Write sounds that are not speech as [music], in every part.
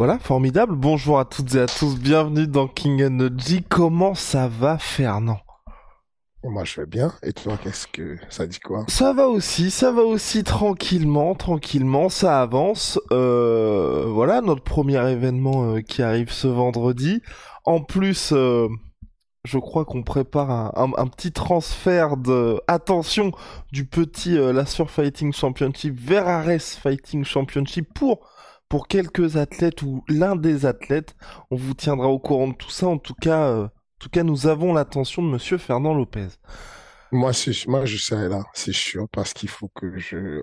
Voilà, formidable. Bonjour à toutes et à tous, bienvenue dans King Energy. Comment ça va, Fernand? Moi, je vais bien. Et toi, qu'est-ce que ça dit quoi? Ça va aussi, ça va aussi tranquillement, tranquillement, ça avance. Euh, voilà, notre premier événement euh, qui arrive ce vendredi. En plus, euh, je crois qu'on prépare un, un- un petit transfert de attention du petit Lassure Fighting Championship vers Ares Fighting Championship pour pour quelques athlètes ou l'un des athlètes. On vous tiendra au courant de tout ça. En tout cas, euh, en tout cas, nous avons l'attention de Monsieur Fernand Lopez. Moi, moi, je serai là, c'est sûr, parce qu'il faut que je.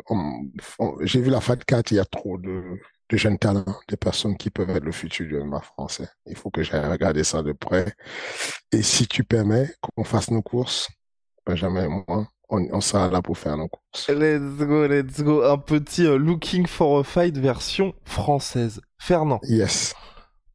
J'ai vu la FAT 4, il y a trop de, de jeunes talents, des personnes qui peuvent être le futur du MMA français. Il faut que j'aille regarder ça de près. Et si tu permets qu'on fasse nos courses, Benjamin et moi, on, on sera là pour faire nos courses. Let's go, let's go. Un petit euh, Looking for a Fight version française. Fernand, Yes.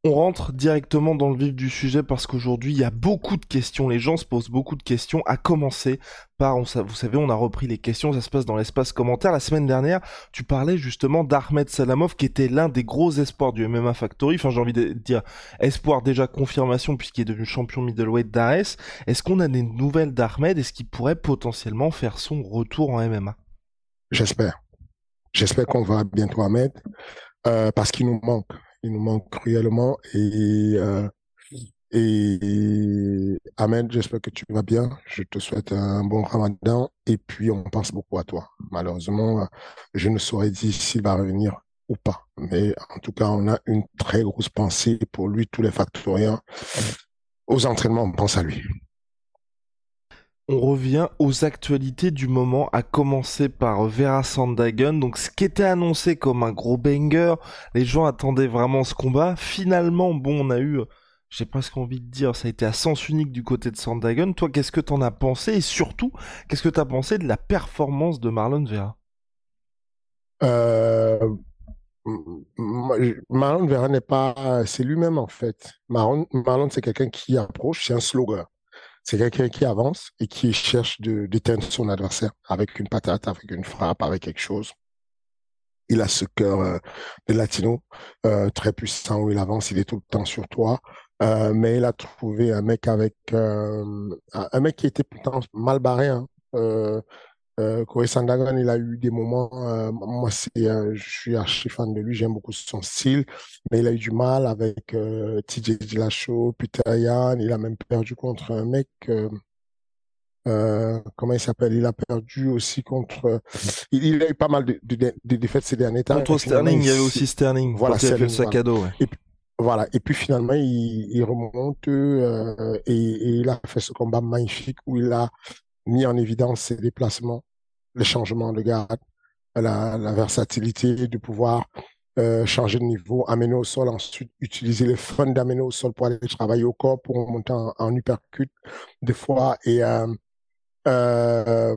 On rentre directement dans le vif du sujet parce qu'aujourd'hui, il y a beaucoup de questions. Les gens se posent beaucoup de questions, à commencer par, on, vous savez, on a repris les questions, ça se passe dans l'espace commentaire. La semaine dernière, tu parlais justement d'Ahmed Salamov, qui était l'un des gros espoirs du MMA Factory. Enfin, j'ai envie de dire espoir déjà confirmation puisqu'il est devenu champion middleweight d'Ares. Est-ce qu'on a des nouvelles d'Ahmed? Est-ce qu'il pourrait potentiellement faire son retour en MMA J'espère. J'espère qu'on va bientôt mettre, euh, parce qu'il nous manque. Il nous manque cruellement. Et, euh, et Ahmed, j'espère que tu vas bien. Je te souhaite un bon ramadan. Et puis, on pense beaucoup à toi. Malheureusement, je ne saurais dire s'il va revenir ou pas. Mais en tout cas, on a une très grosse pensée pour lui, tous les factoriens. Aux entraînements, on pense à lui. On revient aux actualités du moment, à commencer par Vera Sandhagen. Donc, ce qui était annoncé comme un gros banger, les gens attendaient vraiment ce combat. Finalement, bon, on a eu, j'ai presque envie de dire, ça a été à sens unique du côté de Sandhagen. Toi, qu'est-ce que t'en as pensé? Et surtout, qu'est-ce que t'as pensé de la performance de Marlon Vera? Euh, Marlon Vera n'est pas, c'est lui-même en fait. Marlon c'est quelqu'un qui approche, c'est un slogan. C'est quelqu'un qui avance et qui cherche de d'éteindre son adversaire avec une patate, avec une frappe, avec quelque chose. Il a ce cœur euh, de latino euh, très puissant où il avance, il est tout le temps sur toi. Euh, mais il a trouvé un mec avec un un mec qui était pourtant mal barré. Hein. Euh, Corey Sandhagen, il a eu des moments. euh, moi, c'est, euh, je suis archi fan de lui, j'aime beaucoup son style, mais il a eu du mal avec euh, TJ Dillashaw, Peter Yan. Il a même perdu contre un mec. euh, comment il s'appelle? Il a perdu aussi contre. il, il a eu pas mal de, de- de défaites ces derniers temps. Contre Et Sterling, il y avait aussi Sterling. Voilà, fait le sac à dos, ouais. voilà, et puis finalement, il, il remonte euh, et, et il a fait ce combat magnifique où il a mis en évidence ses déplacements, les changements de garde, la, versatilité de pouvoir euh, changer de niveau, amener au sol, ensuite utiliser les fun d'amener au sol pour aller travailler au corps, pour monter en, en uppercut des fois. Et euh, euh,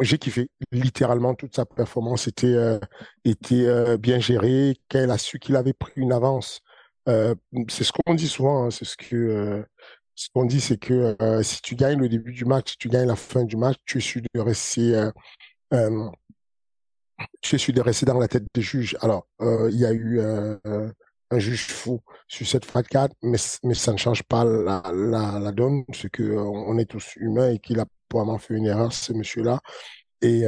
j'ai kiffé. Littéralement, toute sa performance était, euh, était bien gérée. Qu'elle a su qu'il avait pris une avance. C'est ce qu'on dit souvent. hein, c'est ce que ce qu'on dit, c'est que euh, si tu gagnes le début du match, si tu gagnes la fin du match, tu es sûr de rester, euh, euh, tu es de rester dans la tête des juges. Alors, il y a eu un juge fou sur cette FAT 4, mais, mais ça ne change pas la, la, donne, c'est que euh, on est tous humains et qu'il a probablement fait une erreur, ce monsieur-là, et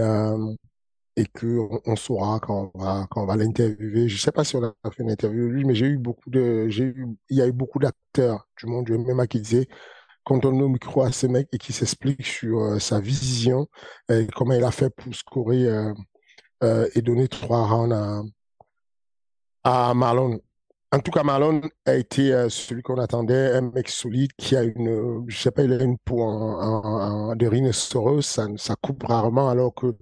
et que on, saura quand on va quand on va l'interviewer. Je sais pas si on a fait une interview lui, mais j'ai eu beaucoup de eu il y a eu beaucoup d'acteurs du monde du MMA qui disaient quand on donne le micro à ce mec et qui s'explique sur euh, sa vision, comment il a fait pour scorer euh, euh, et donner trois rounds à, à Marlon. En tout cas, Marlon a été euh, celui qu'on attendait, un mec solide qui a une, je sais pas, il a une peau de rhinocéros, ça, ça coupe rarement, alors que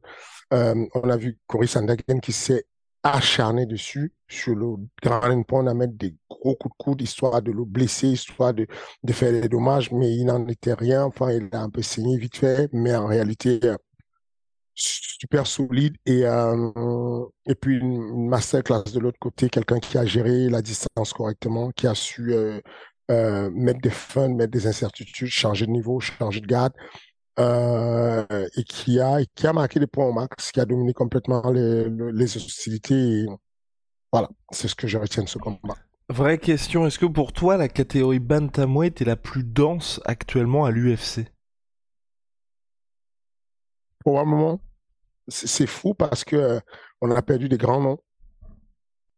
euh, on a vu Cory Sandagen qui s'est acharné dessus sur le grand point à mettre des gros coups de coude histoire de le blesser, histoire de, de faire des dommages, mais il n'en était rien. Enfin, il a un peu saigné vite fait, mais en réalité, euh, super solide et euh, et puis une masterclass de l'autre côté, quelqu'un qui a géré la distance correctement, qui a su euh, euh, mettre des fun, mettre des incertitudes, changer de niveau, changer de garde. Et qui a qui a marqué des points au max, qui a dominé complètement les, les hostilités. voilà, c'est ce que je retiens de ce combat. Vraie question, est-ce que pour toi la catégorie bantamweight est la plus dense actuellement à l'UFC Probablement c'est fou parce que euh, on a perdu des grands noms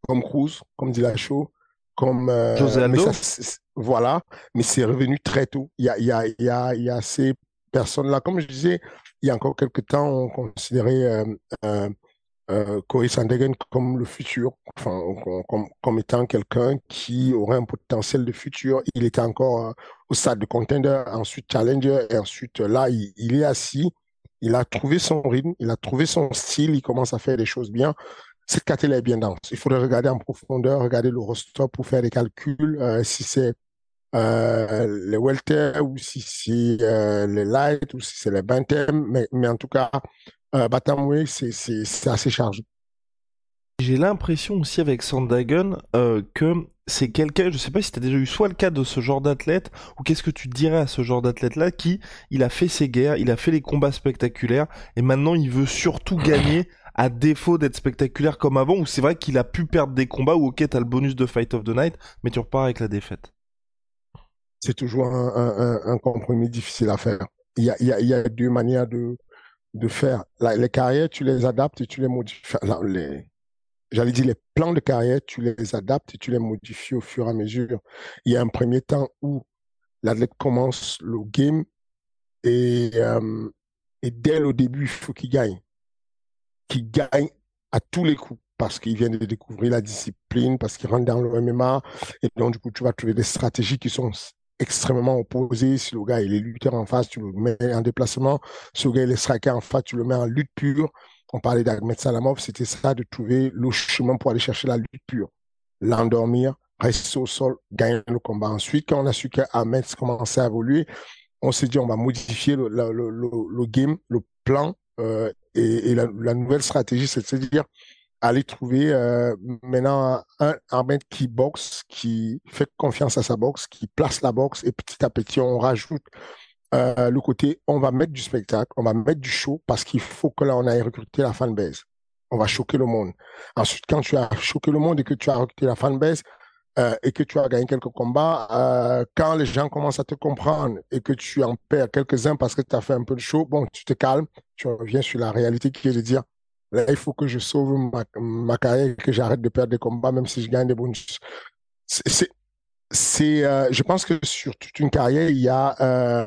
comme Cruz, comme Dillashaw, comme euh, José Aldo. voilà, mais c'est revenu très tôt. Il y a, il y a, il y a, y a ces personnes-là. Comme je disais, il y a encore quelques temps, on considérait euh, euh, euh Corey Sandegen comme le futur, enfin, comme, étant quelqu'un qui aurait un potentiel de futur. Il était encore au stade de contender, ensuite challenger, et ensuite là, il, est assis il a trouvé son rythme, il a trouvé son style, il commence à faire des choses bien. Cette catégorie est bien dense. Il faudrait regarder en profondeur, regarder le roster pour faire des calculs, euh, si c'est euh, les welter ou si c'est euh, les light ou si c'est les bantam. Mais, mais en tout cas, euh, Batamway, c'est assez chargé. J'ai l'impression aussi avec Sandagen euh, que c'est quelqu'un, je sais pas si tu as déjà eu soit le cas de ce genre d'athlète, ou qu'est-ce que tu dirais à ce genre d'athlète-là qui, il a fait ses guerres, il a fait les combats spectaculaires, et maintenant il veut surtout gagner à défaut d'être spectaculaire comme avant, ou c'est vrai qu'il a pu perdre des combats, ou ok, t'as le bonus de Fight of the Night, mais tu repars avec la défaite? C'est toujours un, compromis difficile à faire. Il y a, deux manières de, faire. les carrières, tu les adaptes et tu les modifies. j'allais dire, les plans de carrière, tu les adaptes et tu les modifies au fur et à mesure. Il y a un premier temps où l'athlète commence le game et, euh, et dès le début, il faut qu'il gagne. Qu'il gagne à tous les coups parce qu'il vient de découvrir la discipline, parce qu'il rentre dans le MMA. Et donc, du coup, tu vas trouver des stratégies qui sont extrêmement opposées. Si le gars il est lutteur en face, tu le mets en déplacement. Si le gars il est striker en face, tu le mets en lutte pure on parlait d'Ahmed Salamov, c'était ça de trouver le chemin pour aller chercher la lutte pure, l'endormir, rester au sol, gagner le combat. Ensuite, quand on a su qu'Ahmed commençait à évoluer, on s'est dit on va modifier le, game, le plan euh, et, la, nouvelle stratégie, c'est-à-dire aller trouver euh, maintenant un Ahmed qui boxe, qui fait confiance à sa boxe, qui place la boxe et petit à petit on rajoute euh, le côté on va mettre du spectacle, on va mettre du show parce qu'il faut que là on aille recruter la fanbase. On va choquer le monde. Ensuite, quand tu as choqué le monde et que tu as recruté la fanbase euh, et que tu as gagné quelques combats, euh, quand les gens commencent à te comprendre et que tu en perds quelques-uns parce que tu as fait un peu de show, bon, tu te calmes, tu reviens sur la réalité qui est de dire là, il faut que je sauve ma, ma carrière que j'arrête de perdre des combats même si je gagne des bonus. C'est c'est, euh, je pense que sur toute une carrière, il y a, euh,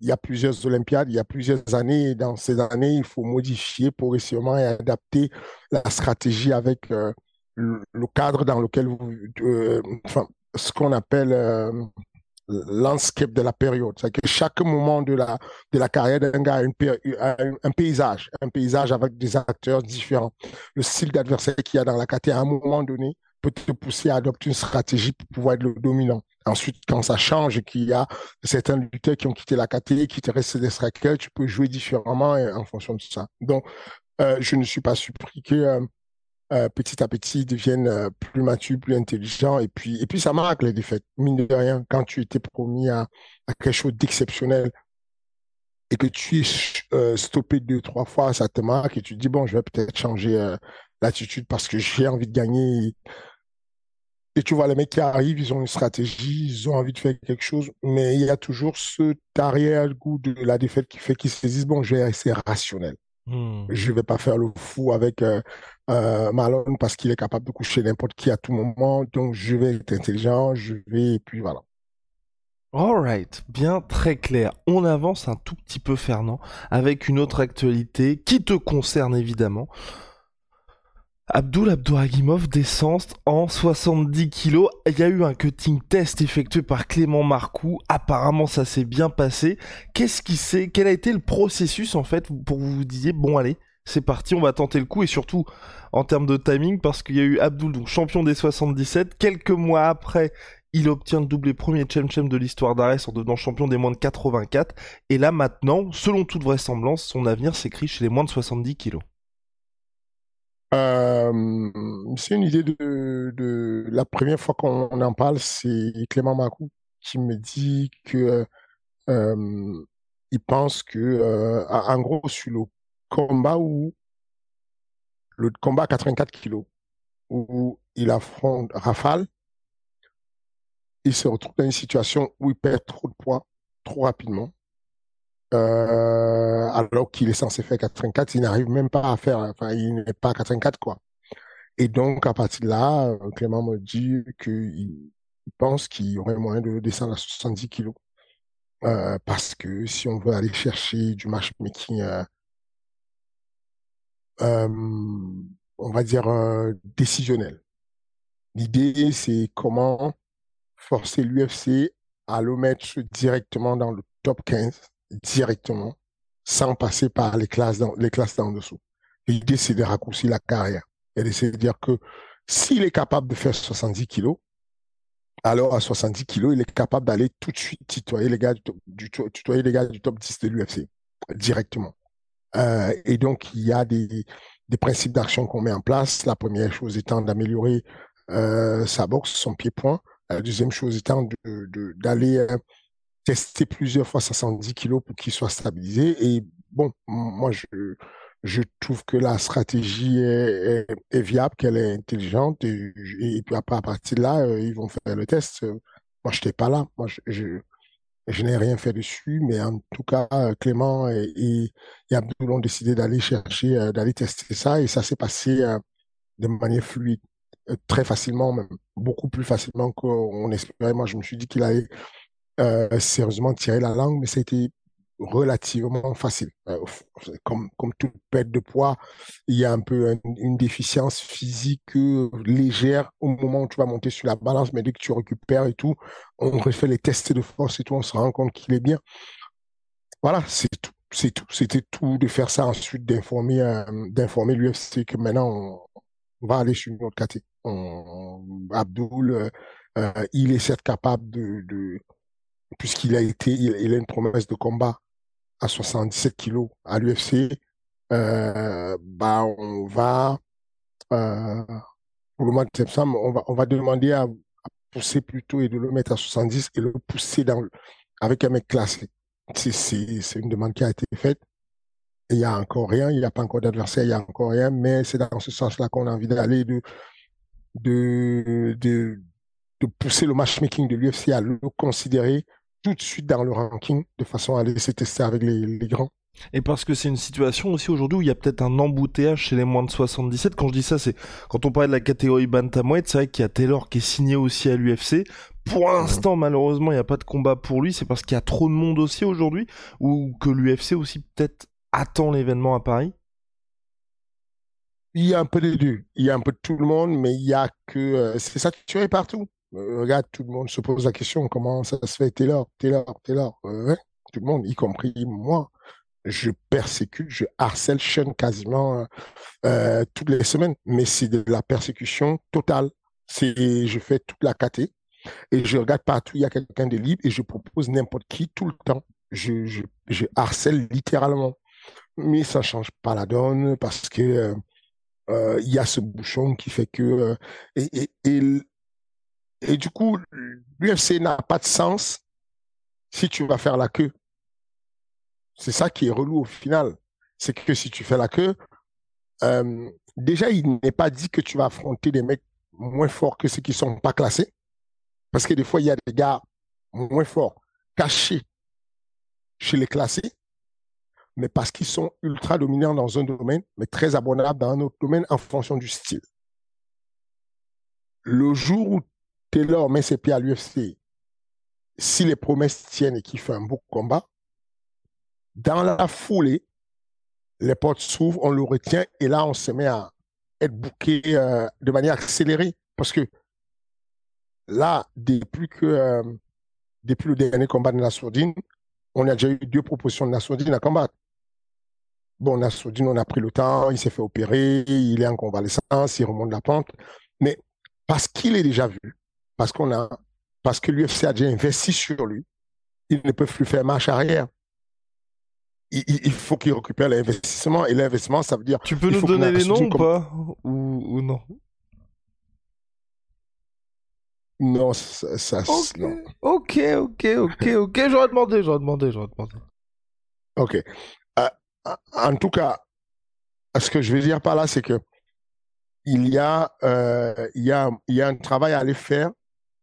il y a plusieurs Olympiades, il y a plusieurs années. Dans ces années, il faut modifier progressivement et adapter la stratégie avec euh, le, cadre dans lequel vous, enfin, ce qu'on appelle landscape de la période. C'est que chaque moment de la, de la carrière d'un gars a, un, paysage, un paysage avec des acteurs différents. Le style d'adversaire qu'il y a dans la catégorie à un moment donné peut te pousser à adopter une stratégie pour pouvoir être le dominant. Ensuite, quand ça change et qu'il y a certains lutteurs qui ont quitté la catégorie, qui te restent des strikers, tu peux jouer différemment en fonction de ça. Donc, euh, je ne suis pas surpris que euh, euh, petit à petit ils deviennent plus matures, plus intelligents. Et puis, et puis ça marque les défaites. Mine de rien, quand tu étais promis à, quelque chose d'exceptionnel et que tu es stoppé deux, trois fois, ça te marque et tu te dis, bon, je vais peut-être changer l'attitude parce que j'ai envie de gagner et tu vois, les mecs qui arrivent, ils ont une stratégie, ils ont envie de faire quelque chose, mais il y a toujours ce arrière-goût de la défaite qui fait qu'ils se disent, bon, je vais rester rationnel. Hmm. Je vais pas faire le fou avec euh, euh, Malone parce qu'il est capable de coucher n'importe qui à tout moment. Donc, je vais être intelligent, je vais, et puis voilà. Alright, bien très clair. On avance un tout petit peu, Fernand, avec une autre actualité qui te concerne évidemment. Abdul Abdouragimov descend en 70 kilos. Il y a eu un cutting test effectué par Clément Marcoux. Apparemment, ça s'est bien passé. Qu'est-ce qui s'est, quel a été le processus en fait pour vous vous disiez bon allez, c'est parti, on va tenter le coup et surtout en termes de timing parce qu'il y a eu Abdul donc champion des 77. Quelques mois après, il obtient le doublé premier Chem de l'histoire d'Arès en devenant champion des moins de 84. Et là maintenant, selon toute vraisemblance, son avenir s'écrit chez les moins de 70 kilos. Euh, c'est une idée de, la première fois qu'on en parle, c'est Clément Macou qui me dit que euh, il pense que euh, en gros sur le combat où le combat à 84 kilos où il affronte Rafale, il se retrouve dans une situation où il perd trop de poids trop rapidement euh, alors qu'il est censé faire 84, il n'arrive même pas à faire, enfin, il n'est pas à 84, quoi. Et donc, à partir de là, euh, Clément me dit qu'il pense qu'il y aurait moyen de descendre à 70 kilos. Euh, parce que si on veut aller chercher du matchmaking, on va dire décisionnel. L'idée, c'est comment forcer l'UFC à le mettre directement dans le top 15 directement sans passer par les classes les classes d'en dessous. L'idée, c'est de raccourcir la carrière et de dire que s'il est capable de faire 70 kilos, alors à 70 kilos, il est capable d'aller tout de suite tutoyer les gars du, tutoyer les gars du top 10 de l'UFC directement. Euh, et donc, il y a des, principes d'action qu'on met en place. La première chose étant d'améliorer euh, sa boxe, son pied-point. La deuxième chose étant d'aller d'aller euh, tester plusieurs fois 70 kilos pour qu'il soit stabilisé. Et bon, moi, je, je trouve que la stratégie est, viable, qu'elle est intelligente. Et, puis après, à partir de là, euh, ils vont faire le test. Moi, je n'étais pas là. Moi, je, je, n'ai rien fait dessus. Mais en tout cas, Clément et, et, ont décidé d'aller chercher, euh, d'aller tester ça. Et ça s'est passé euh, de manière fluide très facilement, même beaucoup plus facilement qu'on espérait. Moi, je me suis dit qu'il allait euh, sérieusement tirer la langue, mais ça a été relativement facile. Euh, comme, comme toute perte de poids, il y a un peu une déficience physique euh, légère au moment où tu vas monter sur la balance, mais dès que tu récupères et tout, on refait les tests de force et tout, on se rend compte qu'il est bien. Voilà, c'est tout. C'est tout. C'était tout de faire ça ensuite, d'informer d'informer l'UFC que maintenant on, va aller sur une autre catégorie. Abdul, il est certes capable de puisqu'il a été, il, a une promesse de combat à 77 kilos à l'UFC, euh, bah on va euh, pour le mois de septembre, on va on va demander à, pousser plutôt et de le mettre à 70 et le pousser avec un mec classé. C'est une demande qui a été faite. Il n'y a encore rien, il n'y a pas encore d'adversaire, il n'y a encore rien, mais c'est dans ce sens-là qu'on a envie d'aller de, de, de pousser le matchmaking de l'UFC à le considérer tout de suite dans le ranking de façon à laisser tester avec les, grands. Et parce que c'est une situation aussi aujourd'hui où il y a peut-être un embouteillage chez les moins de 77. Quand je dis ça, c'est quand on parlait de la catégorie bantamweight, c'est vrai qu'il y a Taylor qui est signé aussi à l'UFC. Pour l'instant, malheureusement, il n'y a pas de combat pour lui. C'est parce qu'il y a trop de monde aussi aujourd'hui ou que l'UFC aussi peut-être attend l'événement à Paris? Il y a un peu des deux. Il y a un peu de tout le monde, mais il y a que euh, c'est saturé partout. Euh, regarde, tout le monde se pose la question, comment ça se fait? Taylor, Taylor, Taylor euh, Tout le monde, y compris moi. Je persécute, je harcèle Sean quasiment euh, toutes les semaines, mais c'est de la persécution totale. C'est, je fais toute la caté et je regarde partout, il y a quelqu'un de libre et je propose n'importe qui tout le temps. Je, harcèle littéralement. Mais ça change pas la donne parce que il y a ce bouchon qui fait que et et du coup, l'UFC n'a pas de sens si tu vas faire la queue. C'est ça qui est relou au final. C'est que si tu fais la queue, euh, déjà, il n'est pas dit que tu vas affronter des mecs moins forts que ceux qui sont pas classés. Parce que des fois, il y a des gars moins forts cachés chez les classés, mais parce qu'ils sont ultra dominants dans un domaine, mais très abonnables dans un autre domaine en fonction du style. Le jour où Taylor met ses pieds à l'UFC, si les promesses tiennent et qu'il fait un beau combat, dans la foulée, les portes s'ouvrent, on le retient et là, on se met à être booké de manière accélérée. Parce que là, depuis que depuis le dernier combat de Nassourdine, on a déjà eu deux propositions de Nassourdine à combattre. Bon, Nassourdine, on a pris le temps, il s'est fait opérer, il est en convalescence, il remonte la pente. Mais parce qu'il est déjà vu, parce qu'on a, parce que l'UFC a déjà investi sur lui, ils ne peuvent plus faire marche arrière. Il, faut qu'il récupère l'investissement et l'investissement, ça veut dire. Tu peux nous donner les noms ou pas ou, non? Non, ça, ça ok, ok, ok, ok, ok. J'aurais demandé, j'aurais demandé, j'aurais demandé. Ok. Euh, en tout cas, ce que je veux dire par là, c'est que il y a, euh, il y a, il y a un travail à aller faire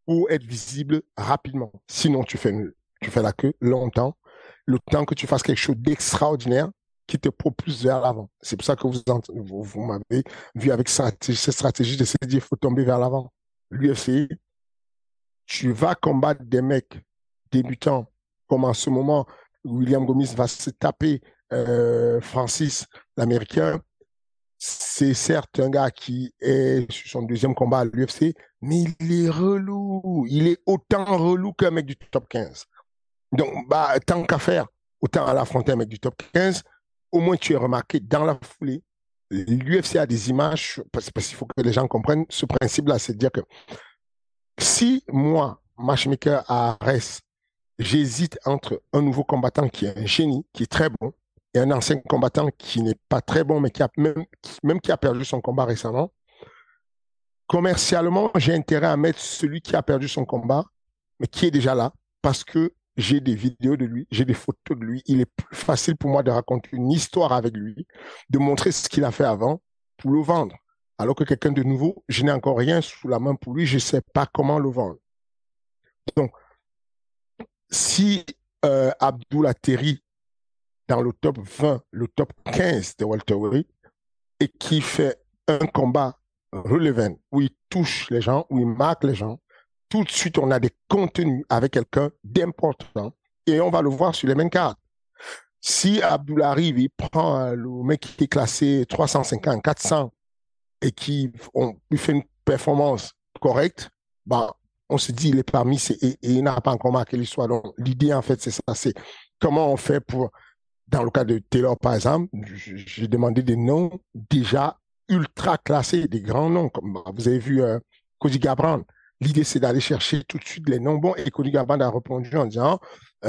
pour être visible rapidement. Sinon, tu fais, tu fais la queue longtemps, le temps que tu fasses quelque chose d'extraordinaire qui te propulse vers l'avant. C'est pour ça que vous, vous, m'avez vu avec cette stratégie de se dire, il faut tomber vers l'avant. L'UFC, tu vas combattre des mecs débutants, comme en ce moment, William Gomis va se taper euh, Francis, l'Américain, c'est certes un gars qui est sur son deuxième combat à l'UFC, mais il est relou. Il est autant relou qu'un mec du top 15. Donc, bah, tant qu'à faire, autant à l'affronter un mec du top 15, au moins tu es remarqué dans la foulée. L'UFC a des images, parce, qu'il faut que les gens comprennent ce principe-là, c'est de dire que si moi, matchmaker à Arès, j'hésite entre un nouveau combattant qui est un génie, qui est très bon, et un ancien combattant qui n'est pas très bon, mais qui a même, qui a perdu son combat récemment, commercialement, j'ai intérêt à mettre celui qui a perdu son combat, mais qui est déjà là, parce que j'ai des vidéos de lui, j'ai des photos de lui. Il est plus facile pour moi de raconter une histoire avec lui, de montrer ce qu'il a fait avant pour le vendre. Alors que quelqu'un de nouveau, je n'ai encore rien sous la main pour lui, je ne sais pas comment le vendre. Donc, si euh, Abdul dans le top 20, le top 15 de Walter Weary, et qui fait un combat relevant où il touche les gens, où il marque les gens, tout de suite, on a des contenus avec quelqu'un d'important et on va le voir sur les mêmes cartes. Si Abdul arrive, il prend le mec qui est classé 350, 400 et qui fait une performance correcte, ben, on se dit il est parmi ces, et, il n'a pas encore marqué l'histoire. Donc, l'idée, en fait, c'est ça. C'est comment on fait pour, dans le cas de Taylor, par exemple, j'ai demandé des noms déjà ultra classés, des grands noms, comme vous avez vu euh, Cody Gabran. L'idée, c'est d'aller chercher tout de suite les noms bons. Et Cody Gabran a répondu en disant,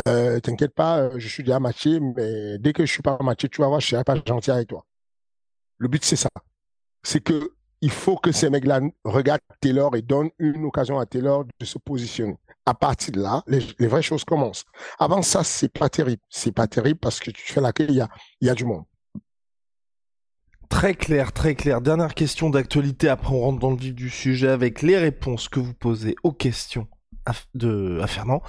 euh, t'inquiète pas, euh, je suis déjà matché, mais dès que je suis pas matché, tu vas voir, je serai pas gentil avec toi. Le but, c'est ça. C'est que il faut que ces mecs-là regardent Taylor et donnent une occasion à Taylor de se positionner. À partir de là, les, vraies choses commencent. Avant ça, c'est pas terrible. C'est pas terrible parce que tu fais laquelle il y a, il y a du monde. Très clair, très clair. Dernière question d'actualité, après on rentre dans le vif du sujet avec les réponses que vous posez aux questions de, à Fernand.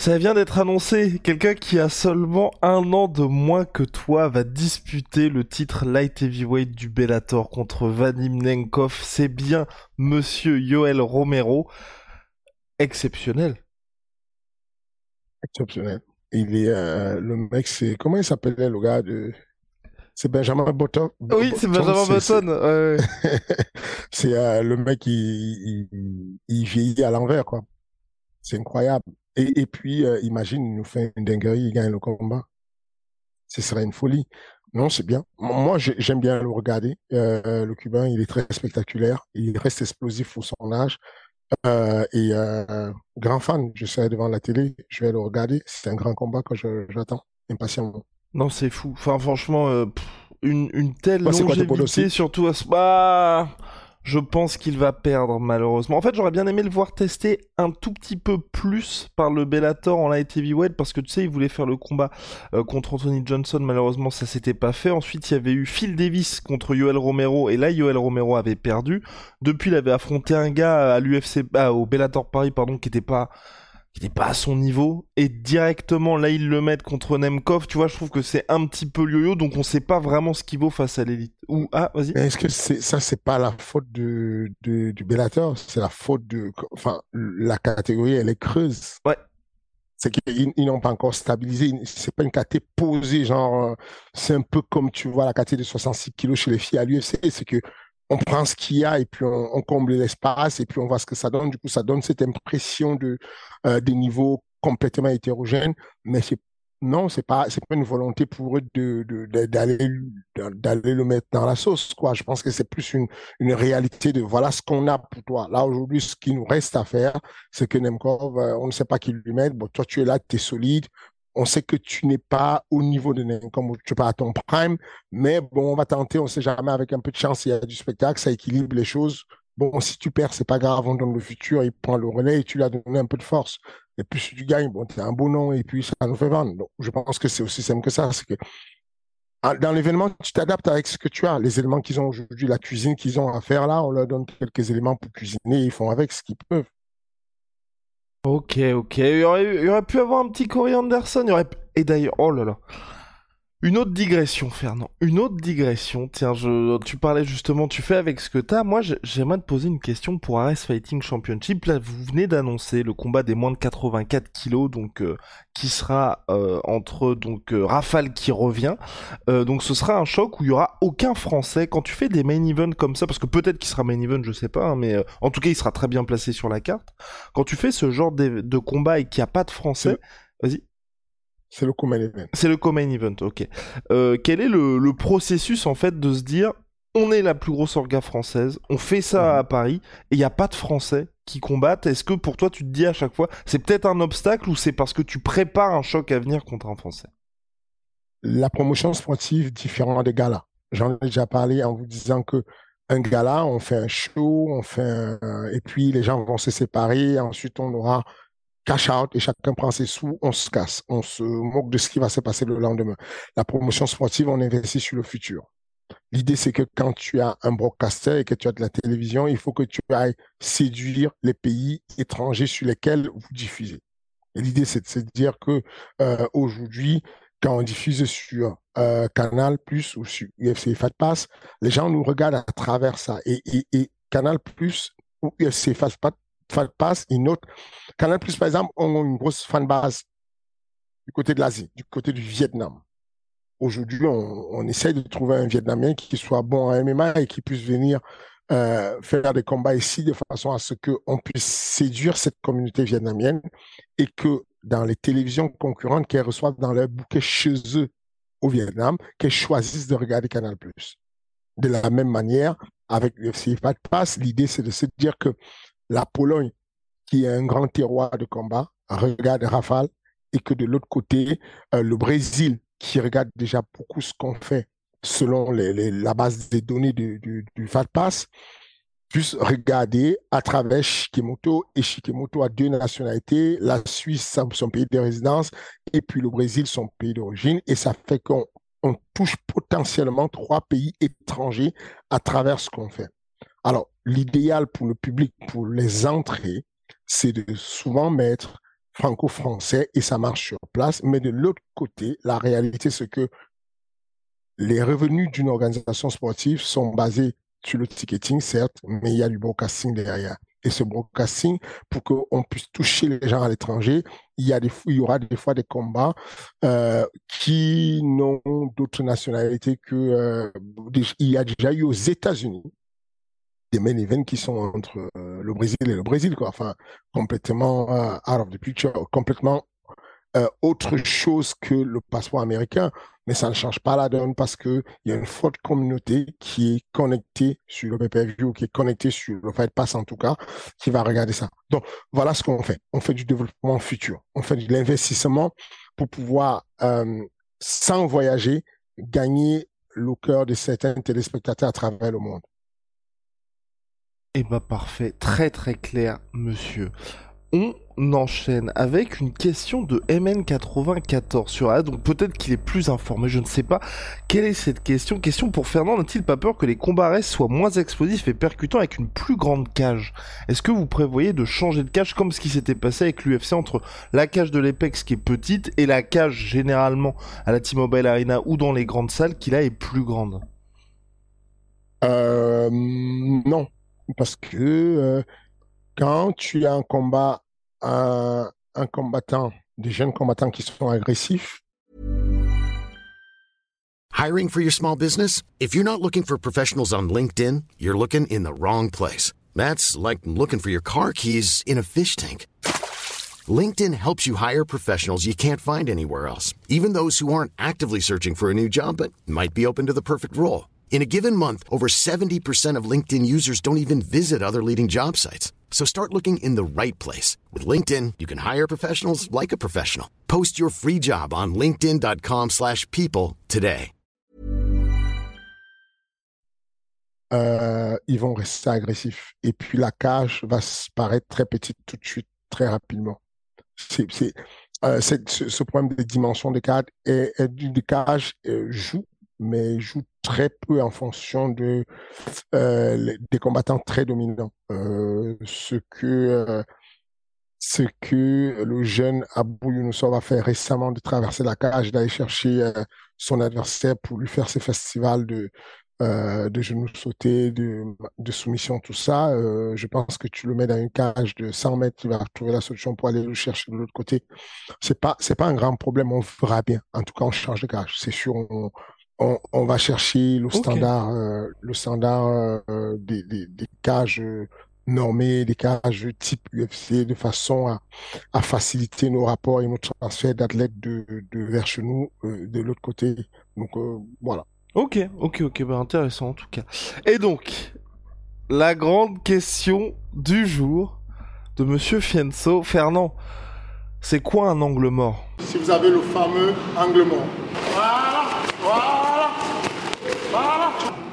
Ça vient d'être annoncé, quelqu'un qui a seulement un an de moins que toi va disputer le titre light heavyweight du Bellator contre Vadim Nenkov. C'est bien monsieur Yoel Romero. Exceptionnel. Exceptionnel. Il est euh, le mec, c'est comment il s'appelait le gars de c'est Benjamin Button. Oui, c'est Benjamin Button. [laughs] c'est euh, le mec, il, il, vieillit à l'envers, quoi. C'est incroyable. Et, et puis, euh, imagine, il nous fait une dinguerie, il gagne le combat. Ce serait une folie. Non, c'est bien. Moi, j'aime bien le regarder. Euh, le Cubain, il est très spectaculaire. Il reste explosif pour son âge. Et grand fan, je serai devant la télé, je vais le regarder. C'est un grand combat que j'attends impatiemment. Non, c'est fou. Enfin, franchement, euh, une, une telle longévité, surtout à ce... Bah, je pense qu'il va perdre, malheureusement. En fait, j'aurais bien aimé le voir tester un tout petit peu plus par le Bellator en light heavyweight, parce que tu sais, il voulait faire le combat euh, contre Anthony Johnson. Malheureusement, ça s'était pas fait. Ensuite, il y avait eu Phil Davis contre Yoel Romero, et là, Yoel Romero avait perdu. Depuis, il avait affronté un gars à l'UFC, ah, au Bellator Paris, pardon, qui était pas qui n'est pas à son niveau et directement là ils le mettent contre Nemkov. Tu vois je trouve que c'est un petit peu yo-yo donc on sait pas vraiment ce qu'il vaut face à l'élite. Ou ah vas-y. Est-ce que c'est ça c'est pas la faute de, du Bellator? C'est la faute de enfin la catégorie elle est creuse. Ouais. C'est qu'ils n'ont pas encore stabilisé. C'est pas une KT posée, genre, c'est un peu comme tu vois la KT de 66 kilos chez les filles à l'UFC. C'est que on prend ce qu'il y a et puis on, comble l'espace et puis on voit ce que ça donne. Du coup, ça donne cette impression de euh, des niveaux complètement hétérogènes, mais non, c'est pas pas une volonté pour eux d'aller le mettre dans la sauce. Je pense que c'est plus une une réalité de voilà ce qu'on a pour toi. Là aujourd'hui, ce qui nous reste à faire, c'est que Nemkov, euh, on ne sait pas qui lui mettre. Bon, toi tu es là, tu es solide on sait que tu n'es pas au niveau de comme tu pas à ton prime, mais bon, on va tenter, on sait jamais, avec un peu de chance, il y a du spectacle, ça équilibre les choses. Bon, si tu perds, c'est pas grave, on donne le futur, il prend le relais et tu lui as donné un peu de force. Et puis si tu gagnes, bon, tu as un beau nom et puis ça nous fait vendre. Donc, je pense que c'est aussi simple que ça. C'est que ah, dans l'événement, tu t'adaptes avec ce que tu as. Les éléments qu'ils ont aujourd'hui, la cuisine qu'ils ont à faire là, on leur donne quelques éléments pour cuisiner, ils font avec ce qu'ils peuvent. Ok, ok. Il y, aurait, pu avoir un petit Corey Anderson. Il y aurait... Et d'ailleurs, oh là là. Une autre digression, Fernand. Une autre digression. Tiens, je, tu parlais justement, tu fais avec ce que t'as. Moi, j'aimerais te poser une question pour Ares Fighting Championship. Là, vous venez d'annoncer le combat des moins de 84 kilos, donc euh, qui sera euh, entre donc euh, Rafale qui revient. donc, ce sera un choc où il y aura aucun Français. Quand tu fais des main events comme ça, parce que peut-être qu'il sera main event, je sais pas, hein, mais en tout cas, il sera très bien placé sur la carte. Quand tu fais ce genre de, de combat et qu'il n'y a pas de Français, vas-y. C'est le co-main event. C'est le co-main event, ok. Euh, quel est le, processus en fait de se dire on est la plus grosse orga française, on fait ça mhm. à Paris et il n'y a pas de Français qui combattent Est-ce que pour toi tu te dis à chaque fois c'est peut-être un obstacle ou c'est parce que tu prépares un choc à venir contre un Français? La promotion sportive différente des galas. J'en ai déjà parlé en vous disant que un gala, on fait un show, on fait et puis les gens vont se séparer. Ensuite, on aura cash out et chacun prend ses sous, on se casse, on se moque de ce qui va se passer le lendemain. La promotion sportive, on investit sur le futur. L'idée, c'est que quand tu as un broadcaster et que tu as de la télévision, il faut que tu ailles séduire les pays étrangers sur lesquels vous diffusez. L'idée, c'est de dire que euh, aujourd'hui, quand on diffuse sur euh, Canal Plus ou sur UFC Fat Pass, les gens nous regardent à travers ça. Et Canal Plus ou UFC Fat Passe, une autre. Canal Plus, par exemple, ont une grosse fan base du côté de l'Asie, du côté du Vietnam. Aujourd'hui, on, essaye de trouver un Vietnamien qui soit bon en MMA et qui puisse venir euh, faire des combats ici de façon à ce qu'on puisse séduire cette communauté vietnamienne et que dans les télévisions concurrentes qu'elles reçoivent dans leur bouquet chez eux au Vietnam, qu'elles choisissent de regarder Canal+. De la même manière, avec le Pass, l'idée c'est de se dire que la Pologne, qui est un grand terroir de combat, regarde Rafale, et que de l'autre côté, euh, le Brésil, qui regarde déjà beaucoup ce qu'on fait selon la base des données du, du, FATPAS, puisse regarder à travers Shikemoto, et Shikemoto a deux nationalités, la Suisse, son pays de résidence, et puis le Brésil, son pays d'origine, et ça fait qu'on touche potentiellement trois pays étrangers à travers ce qu'on fait. Alors, l'idéal pour le public, pour les entrées, c'est de souvent mettre franco-français et ça marche sur place. Mais de l'autre côté, la réalité, c'est que les revenus d'une organisation sportive sont basés sur le ticketing, certes, mais il y a du broadcasting derrière. Et ce broadcasting, pour qu'on puisse toucher les gens à l'étranger, il y, aura des fois des combats euh, qui n'ont d'autres nationalités que... Euh, y a déjà eu aux États-Unis des main events qui sont entre euh, le Brésil et le Brésil, quoi. Enfin, complètement euh, out of the picture, complètement euh, autre chose que le passeport américain. Mais ça ne change pas la donne parce que il y a une forte communauté qui est connectée sur le pay-per-view, qui est connectée sur le Fight Pass en tout cas, qui va regarder ça. Donc, voilà ce qu'on fait. On fait du développement futur. On fait de l'investissement pour pouvoir, sans voyager, gagner le cœur de certains téléspectateurs à travers le monde. Eh bah parfait, très très clair, monsieur. On enchaîne avec une question de MN94 sur A, donc peut-être qu'il est plus informé, je ne sais pas. Quelle est cette question? Question pour Fernand, n'a-t-il pas peur que les combats soient moins explosifs et percutants avec une plus grande cage? Est-ce que vous prévoyez de changer de cage comme ce qui s'était passé avec l'UFC entre la cage de l'Epex qui est petite et la cage généralement à la T-Mobile Arena ou dans les grandes salles qui là est plus grande? Euh, non, parce que euh, quand tu as un combat, un, un combattant des jeunes combattants qui sont agressifs. Hiring for your small business? If you're not looking for professionals on LinkedIn, you're looking in the wrong place. That's like looking for your car keys in a fish tank. LinkedIn helps you hire professionals you can't find anywhere else, even those who aren't actively searching for a new job but might be open to the perfect role. In a given month, over 70% of LinkedIn users don't even visit other leading job sites. So start looking in the right place. With LinkedIn, you can hire professionals like a professional. Post your free job on linkedin.com slash people today. Euh, ils vont rester agressifs. Et puis la cage va paraître très petite tout de suite, très rapidement. C'est, c'est, euh, ce, ce, problème de dimension de cage, et, et, de cage euh, joue mais joue très peu en fonction de euh, des combattants très dominants. Euh, ce que euh, ce que le jeune Abou Younoussov a fait récemment de traverser la cage, d'aller chercher son adversaire pour lui faire ses festivals de de genoux sautés, de, de soumission, tout ça. Je pense que tu le mets dans une cage de 100 mètres, tu vas trouver la solution pour aller le chercher de l'autre côté. C'est pas c'est pas un grand problème, on fera bien. En tout cas, on change de cage, c'est sûr. On, on, on, va chercher le standard, euh, le standard euh, des, des, des, cages normées, des cages type UFC, de façon à, à faciliter nos rapports et nos transferts d'athlètes de, de, vers chez nous, euh, de l'autre côté. Donc euh, voilà. Ok, ok, ok, bah intéressant en tout cas. Et donc, la grande question du jour de Monsieur Fienso, Fernand, c'est quoi un angle mort? Si vous avez le fameux angle mort. Voilà, voilà.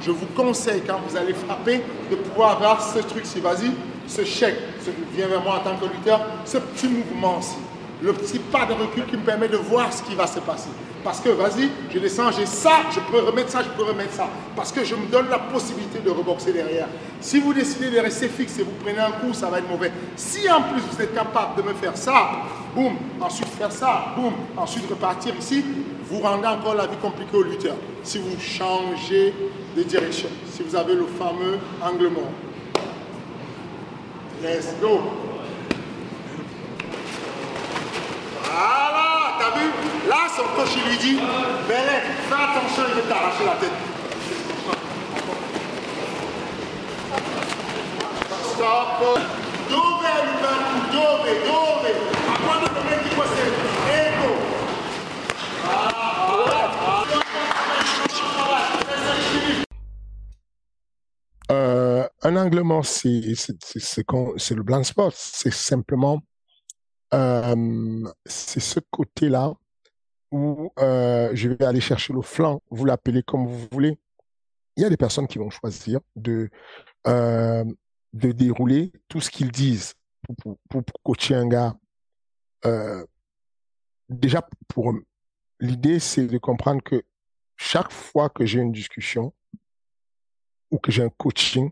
Je vous conseille, quand vous allez frapper, de pouvoir avoir ce truc-ci. Vas-y, ce chèque, ce qui vient vers moi en tant que lutteur, ce petit mouvement-ci. Le petit pas de recul qui me permet de voir ce qui va se passer. Parce que, vas-y, je descends, j'ai ça, je peux remettre ça, je peux remettre ça. Parce que je me donne la possibilité de reboxer derrière. Si vous décidez de rester fixe et vous prenez un coup, ça va être mauvais. Si en plus vous êtes capable de me faire ça, boum, ensuite faire ça, boum, ensuite repartir ici, vous rendez encore la vie compliquée au lutteur. Si vous changez direction, si vous avez le fameux angle mort. Let's go. Voilà, t'as vu? Là, son coach, il lui dit, Belek, fais attention, il veut t'arracher la tête. Stop. Você... Euh, un angle mort, c'est le blind spot. C'est simplement euh, c'est ce côté-là où euh, je vais aller chercher le flanc, vous l'appelez comme vous voulez. Il y a des personnes qui vont choisir de, euh, de dérouler tout ce qu'ils disent pour, pour, pour, coacher un gars. Euh, déjà, pour l'idée, c'est de comprendre que chaque fois que j'ai une discussion ou que j'ai un coaching,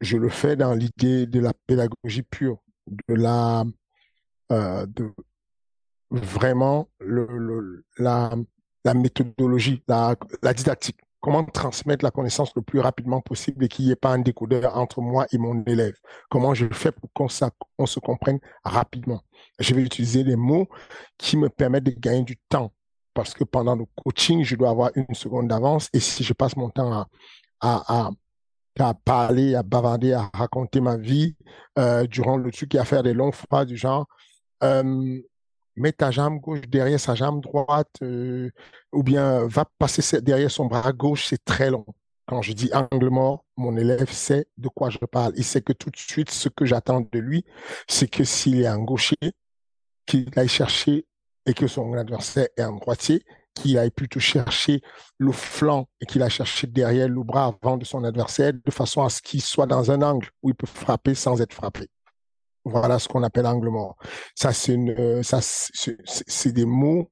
je le fais dans l'idée de la pédagogie pure, de la, euh, de vraiment la, méthodologie, la, didactique. Comment transmettre la connaissance le plus rapidement possible et qu'il n'y ait pas un décodeur entre moi et mon élève? Comment je fais pour qu'on on se comprenne rapidement? Je vais utiliser les mots qui me permettent de gagner du temps. Parce que pendant le coaching, je dois avoir une seconde d'avance. Et si je passe mon temps à, à, parler, à bavarder, à raconter ma vie euh, durant le truc et à faire des longues phrases du genre, euh, mets ta jambe gauche derrière sa jambe droite, euh, ou bien va passer derrière son bras gauche, c'est très long. Quand je dis angle mort, mon élève sait de quoi je parle. Il sait que tout de suite, ce que j'attends de lui, c'est que s'il est un gaucher, qu'il aille chercher et que son adversaire est un droitier, qu'il aille plutôt chercher le flanc et qu'il aille chercher derrière le bras avant de son adversaire de façon à ce qu'il soit dans un angle où il peut frapper sans être frappé. Voilà ce qu'on appelle angle mort. Ça, c'est une, euh, ça, c'est des mots,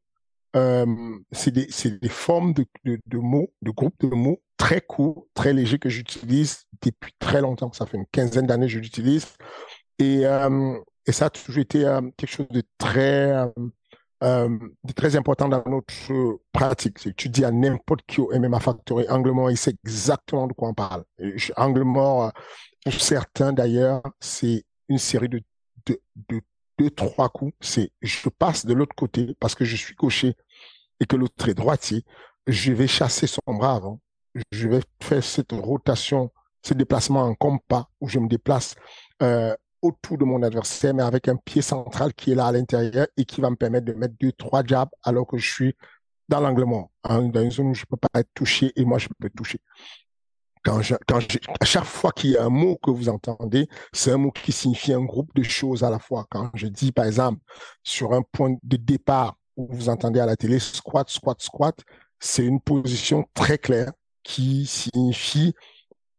euh, c'est des, des, formes de, de, de, mots, de groupes de mots très courts, très légers que j'utilise depuis très longtemps. Ça fait une quinzaine d'années que je l'utilise. Et, euh, et ça a toujours été quelque chose de très, euh, très important dans notre pratique. C'est que tu dis à n'importe qui au MMA Factory, angle mort, il sait exactement de quoi on parle. Angle mort, pour certains d'ailleurs, c'est une série de, de, de, deux, trois coups, c'est je passe de l'autre côté parce que je suis gaucher et que l'autre est droitier. Je vais chasser son bras avant. Je vais faire cette rotation, ce déplacement en compas où je me déplace euh, autour de mon adversaire, mais avec un pied central qui est là à l'intérieur et qui va me permettre de mettre deux, trois jabs alors que je suis dans l'angle mort, hein, dans une zone où je peux pas être touché et moi je peux toucher. Quand je, quand je, à chaque fois qu'il y a un mot que vous entendez, c'est un mot qui signifie un groupe de choses à la fois. Quand je dis, par exemple, sur un point de départ où vous entendez à la télé squat, squat, squat, c'est une position très claire qui signifie,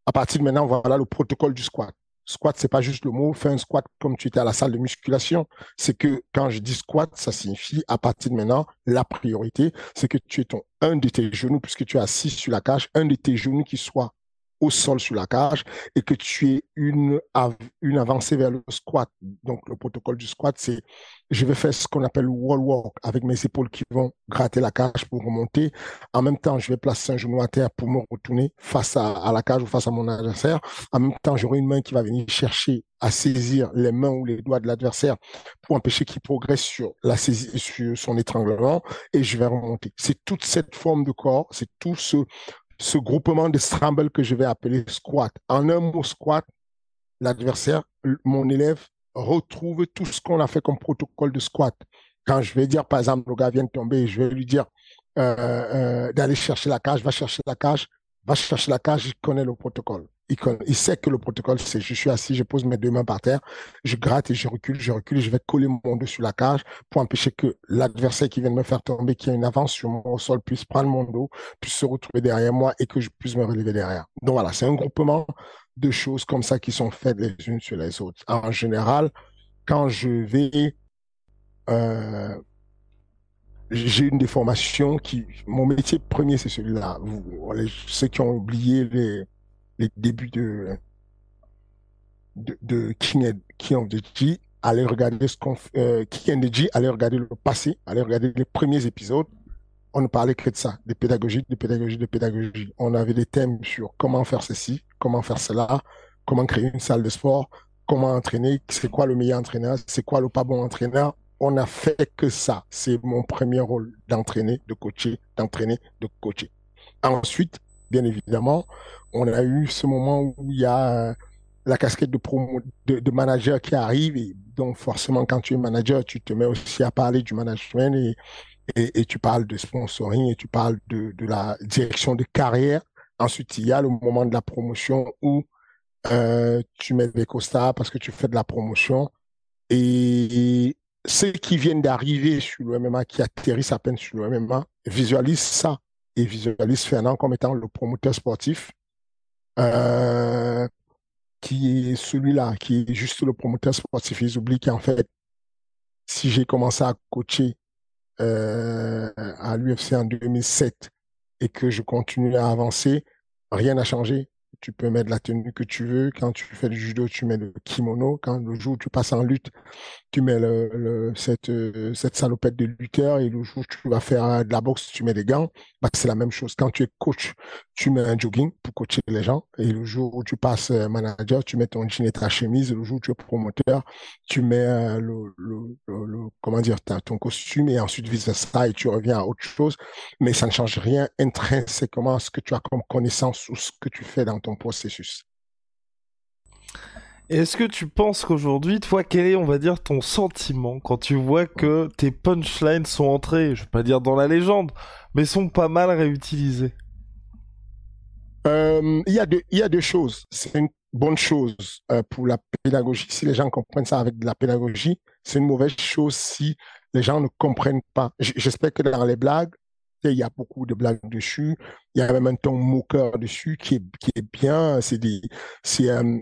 à partir de maintenant, voilà le protocole du squat. Squat, c'est pas juste le mot, fais un squat comme tu étais à la salle de musculation. C'est que quand je dis squat, ça signifie à partir de maintenant, la priorité, c'est que tu es ton, un de tes genoux, puisque tu es assis sur la cage, un de tes genoux qui soit au sol sur la cage et que tu aies une, une avancée vers le squat. Donc, le protocole du squat, c'est je vais faire ce qu'on appelle wall walk avec mes épaules qui vont gratter la cage pour remonter. En même temps, je vais placer un genou à terre pour me retourner face à, la cage ou face à mon adversaire. En même temps, j'aurai une main qui va venir chercher à saisir les mains ou les doigts de l'adversaire pour empêcher qu'il progresse sur la saisie, sur son étranglement et je vais remonter. C'est toute cette forme de corps, c'est tout ce, ce groupement de scramble que je vais appeler squat. En un mot squat, l'adversaire, mon élève, retrouve tout ce qu'on a fait comme protocole de squat. Quand je vais dire, par exemple, le gars vient de tomber, je vais lui dire euh, euh, d'aller chercher la cage, va chercher la cage, va chercher la cage, il connaît le protocole il, sait que le protocole, c'est je suis assis, je pose mes deux mains par terre, je gratte et je recule, je recule, je vais coller mon dos sur la cage pour empêcher que l'adversaire qui vient de me faire tomber, qui a une avance sur mon sol, puisse prendre mon dos, puisse se retrouver derrière moi et que je puisse me relever derrière. Donc voilà, c'est un groupement de choses comme ça qui sont faites les unes sur les autres. En général, quand je vais euh, j'ai une déformation qui, mon métier premier, c'est celui-là. Ceux qui ont oublié les, les débuts de, de, King, King of the allez regarder ce qu'on euh, King of the allez regarder le passé, allez regarder les premiers épisodes. On ne parlait que de ça, de pédagogie, de pédagogie, de pédagogie. On avait des thèmes sur comment faire ceci, comment faire cela, comment créer une salle de sport, comment entraîner, c'est quoi le meilleur entraîneur, c'est quoi le pas bon entraîneur. On n'a fait que ça. C'est mon premier rôle d'entraîner, de coacher, d'entraîner, de coacher. Ensuite, bien évidemment, on a eu ce moment où il y a euh, la casquette de, manager qui arrive. Donc, forcément, quand tu es manager, tu te mets aussi à parler du management et, tu parles de sponsoring et tu parles de, de, la direction de carrière. Ensuite, il y a le moment de la promotion où euh, tu mets des costards parce que tu fais de la promotion. Et ceux qui viennent d'arriver sur le MMA, qui atterrissent à peine sur le MMA, visualisent ça et visualisent Fernand comme étant le promoteur sportif euh, qui est celui-là, qui est juste le promoteur sportif. Ils oublient qu'en fait, si j'ai commencé à coacher euh, à l'UFC en 2007 et que je continue à avancer, rien n'a changé tu peux mettre la tenue que tu veux. Quand tu fais du judo, tu mets le kimono. Quand le jour où tu passes en lutte, tu mets le, cette, euh, cette salopette de lutteur. Et le jour où tu vas faire de la boxe, tu mets des gants. Bah, c'est la même chose. Quand tu es coach, tu mets un jogging pour coacher les gens. Et le jour où tu passes euh, manager, tu mets ton jean et ta chemise. Et le jour où tu es promoteur, tu mets euh, le, le, le, comment dire, ton costume et ensuite vice versa et tu reviens à autre chose. Mais ça ne change rien intrinsèquement à ce que tu as comme connaissance ou ce que tu fais dans ton processus. Est-ce que tu penses qu'aujourd'hui, toi, quel est, on va dire, ton sentiment quand tu vois que tes punchlines sont entrées, je vais pas dire dans la légende, mais sont pas mal réutilisées? Euh, Il y, a deux, y a deux choses. C'est une bonne chose euh, pour la pédagogie. Si les gens comprennent ça avec de la pédagogie, c'est une mauvaise chose si les gens ne comprennent pas. J'espère que dans les blagues, il y a beaucoup de blagues dessus. Il y a même un ton moqueur dessus qui est, qui est bien. C'est euh,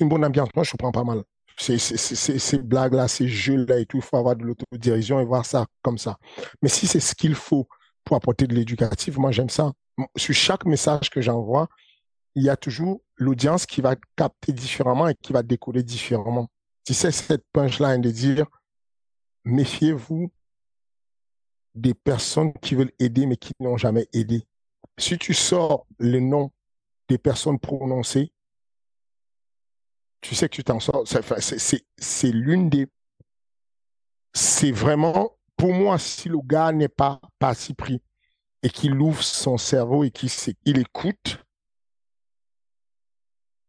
une bonne ambiance. Moi, je prends pas mal. Ces blagues-là, ces jeux-là et tout, il faut avoir de l'autodirision et voir ça comme ça. Mais si c'est ce qu'il faut pour apporter de l'éducatif, moi, j'aime ça. Sur chaque message que j'envoie, il y a toujours l'audience qui va capter différemment et qui va décoller différemment. Si c'est cette punchline de dire, méfiez-vous des personnes qui veulent aider mais qui n'ont jamais aidé. Si tu sors le nom des personnes prononcées, tu sais que tu t'en sors. C'est l'une des c'est vraiment, pour moi, si le gars n'est pas, pas si pris et qu'il ouvre son cerveau et qu'il il écoute,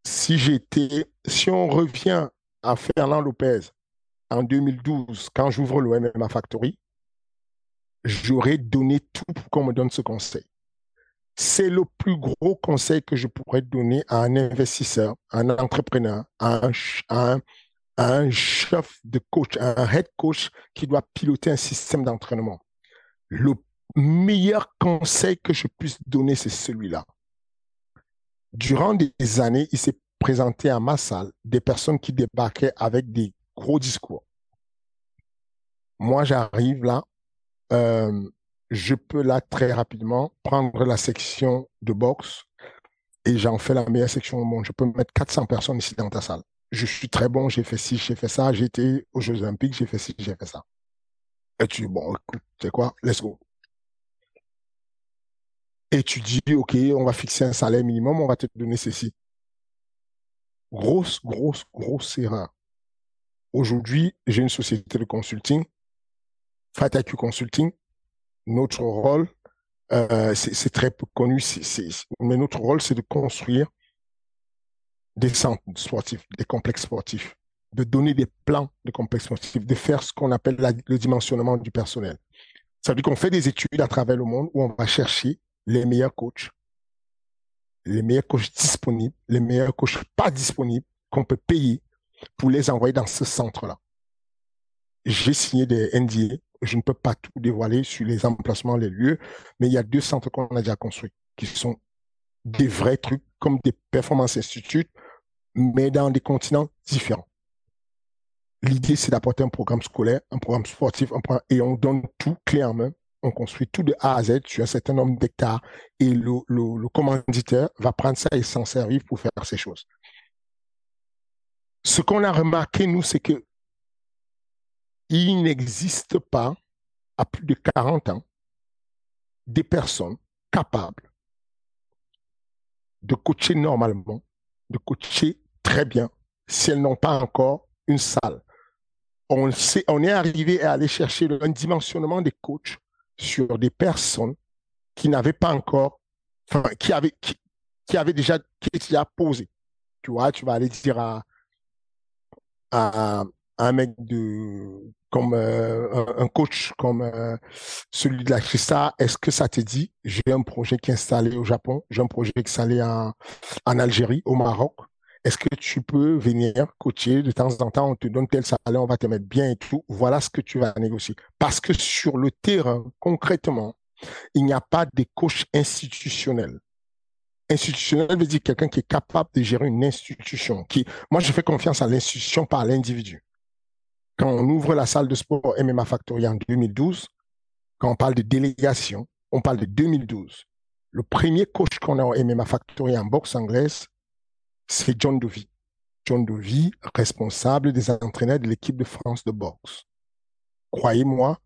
si j'étais, si on revient à Fernand Lopez en 2012, quand j'ouvre le MMA Factory, j'aurais donné tout pour qu'on me donne ce conseil. C'est le plus gros conseil que je pourrais donner à un investisseur, à un entrepreneur, à un, chef de coach, un head coach qui doit piloter un système d'entraînement. Le meilleur conseil que je puisse donner, c'est celui-là. Durant des années, il s'est présenté à ma salle des personnes qui débarquaient avec des gros discours. Moi, j'arrive là, euh, je peux là très rapidement prendre la section de boxe et j'en fais la meilleure section au monde. Je peux mettre 400 personnes ici dans ta salle. Je suis très bon, j'ai fait ci, j'ai fait ça, j'ai été aux Jeux Olympiques, j'ai fait ci, j'ai fait ça. Et tu dis, bon, écoute, c'est quoi, let's go. Et tu dis, OK, on va fixer un salaire minimum, on va te donner ceci. Grosse, grosse, grosse erreur. Aujourd'hui, j'ai une société de consulting, FatIQ Consulting. Notre rôle, euh, c'est très peu connu, mais notre rôle, c'est de construire des centres sportifs, des complexes sportifs, de donner des plans de complexes sportifs, de faire ce qu'on appelle le dimensionnement du personnel. Ça veut dire qu'on fait des études à travers le monde où on va chercher les meilleurs coachs, les meilleurs coachs disponibles, les meilleurs coachs pas disponibles qu'on peut payer pour les envoyer dans ce centre-là. J'ai signé des NDA. Je ne peux pas tout dévoiler sur les emplacements, les lieux, mais il y a deux centres qu'on a déjà construits qui sont des vrais trucs comme des performance institutes, mais dans des continents différents. L'idée, c'est d'apporter un programme scolaire, un programme sportif, un programme, et on donne tout main on construit tout de A à Z sur un certain nombre d'hectares et le, le, commanditaire va prendre ça et s'en servir pour faire ces choses. Ce qu'on a remarqué, nous, c'est que il n'existe pas, à plus de 40 ans, des personnes capables de coacher normalement, de coacher très bien, si elles n'ont pas encore une salle. On, est arrivé à aller chercher un dimensionnement des coachs sur des personnes qui n'avaient pas encore, enfin, qui avaient, qui, avaient déjà, qui. Tu vois, tu vas aller dire à, un mec de, comme euh, un, coach comme euh, celui de la Christa, est-ce que ça te dit, j'ai un projet qui est installé au Japon, j'ai un projet qui est installé en, en Algérie, au Maroc, est-ce que tu peux venir coacher de temps en temps, on te donne tel salaire, on va te mettre bien et tout. Voilà ce que tu vas négocier. Parce que sur le terrain, concrètement, il n'y a pas de coach institutionnel. Institutionnel veut dire quelqu'un qui est capable de gérer une institution. Qui, moi, je fais confiance à l'institution par l'individu. Quand on ouvre la salle de sport MMA Factory en 2012, quand on parle de délégation, on parle de 2012. Le premier coach qu'on a au MMA Factory en boxe anglaise, c'est John Dovey. John Dovey, responsable des entraîneurs de l'équipe de France de boxe. Croyez-moi,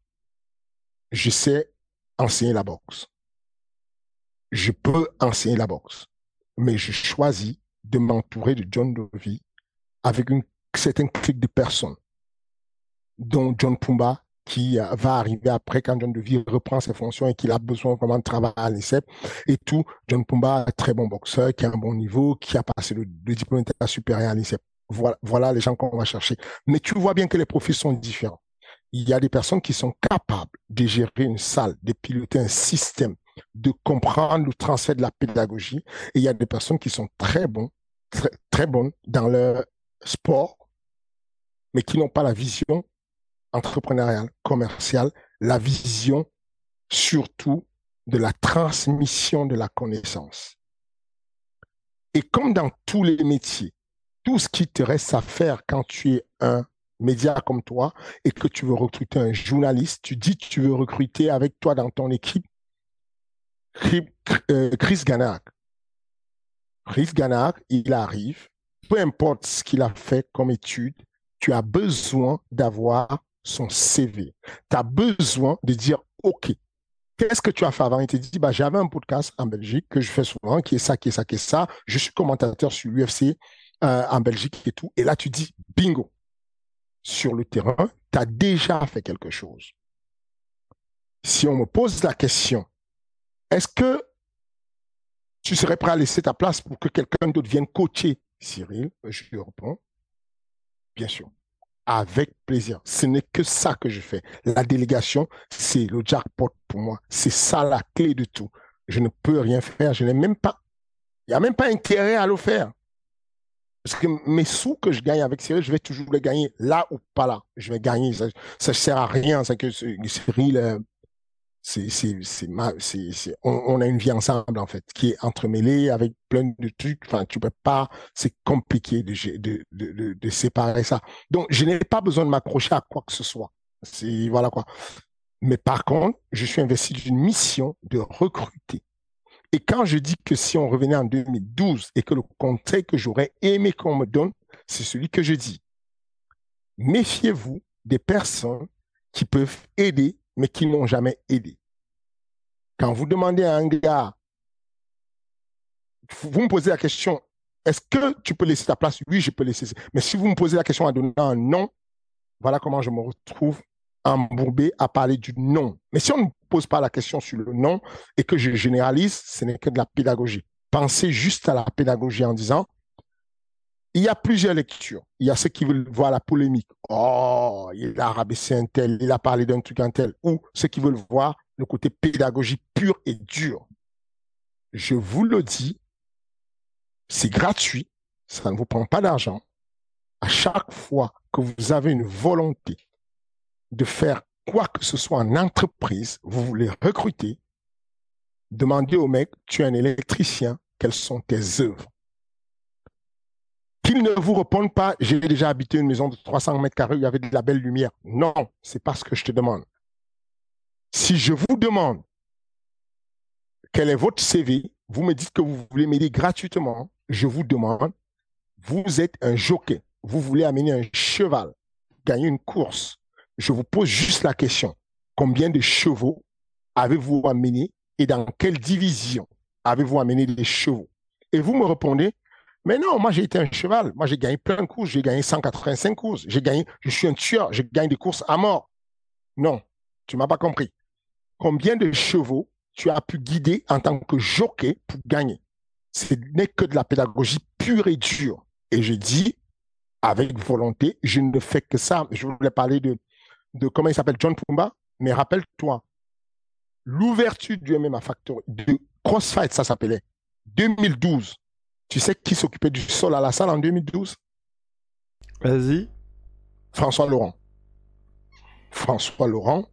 je sais enseigner la boxe. Je peux enseigner la boxe. Mais je choisis de m'entourer de John Dovey avec une certaine clique de personnes, dont John Pumba, qui euh, va arriver après quand John Deville reprend ses fonctions et qu'il a besoin vraiment de travailler à l'ICEP et tout. John Pumba, très bon boxeur, qui a un bon niveau, qui a passé le, diplôme d'état supérieur à l'ICEP. Voilà, voilà les gens qu'on va chercher. Mais tu vois bien que les profils sont différents. Il y a des personnes qui sont capables de gérer une salle, de piloter un système, de comprendre le transfert de la pédagogie. Et il y a des personnes qui sont très bons, très, très bonnes dans leur sport, mais qui n'ont pas la vision entrepreneuriale, commerciale, la vision surtout de la transmission de la connaissance. Et comme dans tous les métiers, tout ce qui te reste à faire quand tu es un média comme toi et que tu veux recruter un journaliste, tu dis que tu veux recruter avec toi dans ton équipe euh, Chris Ganac. Chris Ganac, il arrive, peu importe ce qu'il a fait comme étude, tu as besoin d'avoir son CV. Tu as besoin de dire, OK, qu'est-ce que tu as fait avant? Il te dit, bah, j'avais un podcast en Belgique que je fais souvent, qui est ça, qui est ça, qui est ça. Je suis commentateur sur l'UFC euh, en Belgique et tout. Et là, tu dis, bingo. sur le terrain, tu as déjà fait quelque chose. Si on me pose la question, est-ce que tu serais prêt à laisser ta place pour que quelqu'un d'autre vienne coacher? Cyril Je lui réponds, bien sûr, avec plaisir. Ce n'est que ça que je fais. La délégation, c'est le jackpot pour moi. C'est ça la clé de tout. Je ne peux rien faire. Je n'ai même pas, il n'y a même pas intérêt à le faire. Parce que mes sous que je gagne avec Cyril, je vais toujours les gagner là ou pas là. Je vais gagner. Ça ne sert à rien. Que Cyril, euh, c'est, on, on, a une vie ensemble, en fait, qui est entremêlée avec plein de trucs. Enfin, tu peux pas, c'est compliqué de, de, de, de, séparer ça. Donc, je n'ai pas besoin de m'accrocher à quoi que ce soit. C'est, voilà quoi. Mais par contre, je suis investi d'une mission de recruter et quand je dis que si on revenait en 2012 et que le conseil que j'aurais aimé qu'on me donne, c'est celui que je dis. Méfiez-vous des personnes qui peuvent aider, mais qui n'ont jamais aidé. Quand vous demandez à un gars, vous me posez la question, est-ce que tu peux laisser ta place? Oui, je peux laisser. Mais si vous me posez la question en donnant un non, voilà comment je me retrouve embourbé à parler du non. Mais si on ne pose pas la question sur le non et que je généralise, ce n'est que de la pédagogie. Pensez juste à la pédagogie en disant, il y a plusieurs lectures. Il y a ceux qui veulent voir la polémique. Oh, il a rabaissé un tel, il a parlé d'un truc un tel. Ou ceux qui veulent voir le côté pédagogie pur et dur. Je vous le dis, c'est gratuit, ça ne vous prend pas d'argent. À chaque fois que vous avez une volonté de faire quoi que ce soit en entreprise, vous voulez recruter, demandez au mec, tu es un électricien, quelles sont tes œuvres? Qu'il ne vous réponde pas, j'ai déjà habité une maison de 300 mètres carrés où il y avait de la belle lumière. Non, c'est pas ce que je te demande. Si je vous demande quel est votre CV, vous me dites que vous voulez m'aider gratuitement, je vous demande, vous êtes un jockey, vous voulez amener un cheval, gagner une course, je vous pose juste la question. Combien de chevaux avez-vous amené et dans quelle division avez-vous amené les chevaux? Et vous me répondez, mais non, moi j'ai été un cheval. Moi j'ai gagné plein de courses. J'ai gagné 185 courses. J'ai gagné, je suis un tueur. Je gagne des courses à mort. Non, tu m'as pas compris. Combien de chevaux tu as pu guider en tant que jockey pour gagner? Ce n'est que de la pédagogie pure et dure. Et je dis, avec volonté, je ne fais que ça. Je voulais parler de de comment il s'appelle John Pumba, mais rappelle-toi, l'ouverture du MMA Factory, de Crossfight, ça s'appelait, 2012. Tu sais qui s'occupait du sol à la salle en 2012 Vas-y. François Laurent. François Laurent,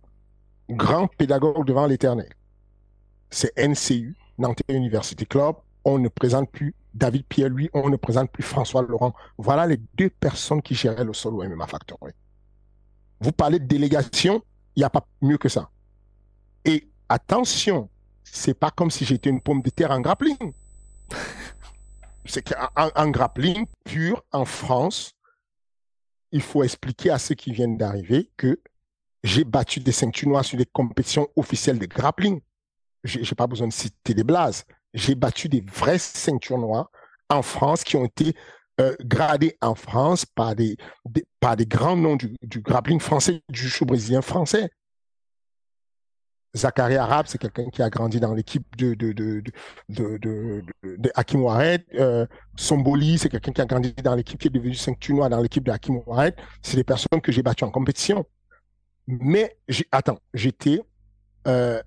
grand pédagogue devant l'éternel. C'est NCU, Nantes University Club. On ne présente plus David Pierre, lui, on ne présente plus François Laurent. Voilà les deux personnes qui géraient le sol au MMA Factory. Vous parlez de délégation, il n'y a pas mieux que ça. Et attention, c'est pas comme si j'étais une pomme de terre en grappling. [laughs] c'est qu'en grappling pur en France, il faut expliquer à ceux qui viennent d'arriver que j'ai battu des ceintures noires sur des compétitions officielles de grappling. J'ai pas besoin de citer des blases. J'ai battu des vraies ceintures noires en France qui ont été euh, gradé en France par des, par des grands noms du, du grappling français, du show brésilien français. Zachary Arab, c'est quelqu'un qui a grandi dans l'équipe de, de, de, Hakim. Euh, Somboli, c'est quelqu'un qui a grandi dans l'équipe qui est devenu 5 noir dans l'équipe de Hakim Ouaret. C'est des personnes que j'ai battues en compétition. Mais, attends, j'étais euh,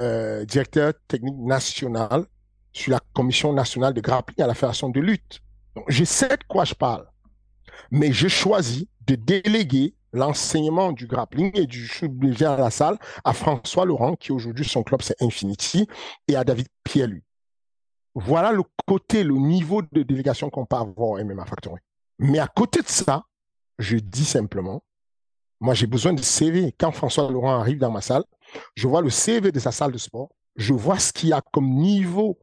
euh, directeur technique national sur la commission nationale de grappling à la Fédération de lutte je sais de quoi je parle, mais je choisis de déléguer l'enseignement du grappling et du shoot à la salle à François Laurent, qui aujourd'hui son club c'est Infinity, et à David Pierre Voilà le côté, le niveau de délégation qu'on peut avoir au MMA Factory. Mais à côté de ça, je dis simplement, moi j'ai besoin de CV. Quand François Laurent arrive dans ma salle, je vois le CV de sa salle de sport, je vois ce qu'il y a comme niveau